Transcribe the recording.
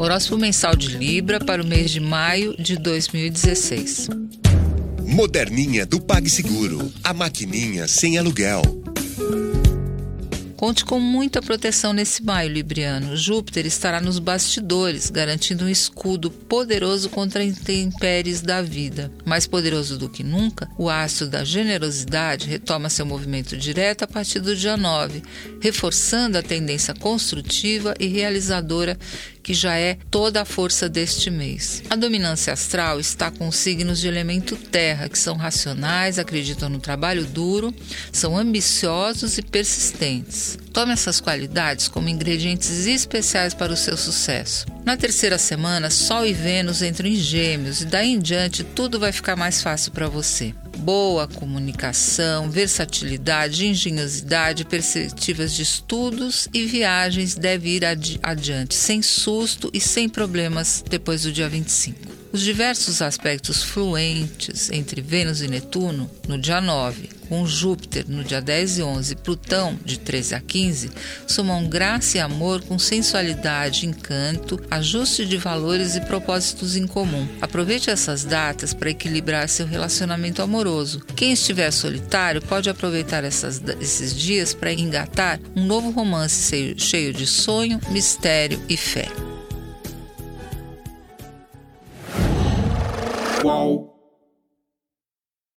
Horóscopo mensal de Libra para o mês de maio de 2016. Moderninha do PagSeguro. A maquininha sem aluguel. Conte com muita proteção nesse maio, Libriano. Júpiter estará nos bastidores, garantindo um escudo poderoso contra intempéries da vida. Mais poderoso do que nunca, o astro da generosidade retoma seu movimento direto a partir do dia 9, reforçando a tendência construtiva e realizadora que já é toda a força deste mês. A dominância astral está com signos de elemento terra, que são racionais, acreditam no trabalho duro, são ambiciosos e persistentes. Tome essas qualidades como ingredientes especiais para o seu sucesso. Na terceira semana, Sol e Vênus entram em Gêmeos e daí em diante tudo vai ficar mais fácil para você boa comunicação, versatilidade, engenhosidade, perspectivas de estudos e viagens deve ir adi adiante, sem susto e sem problemas depois do dia 25. Os diversos aspectos fluentes entre Vênus e Netuno no dia 9, com Júpiter no dia 10 e 11 Plutão de 13 a 15, somam graça e amor com sensualidade, encanto, ajuste de valores e propósitos em comum. Aproveite essas datas para equilibrar seu relacionamento amoroso. Quem estiver solitário pode aproveitar essas, esses dias para engatar um novo romance cheio de sonho, mistério e fé. Whoa.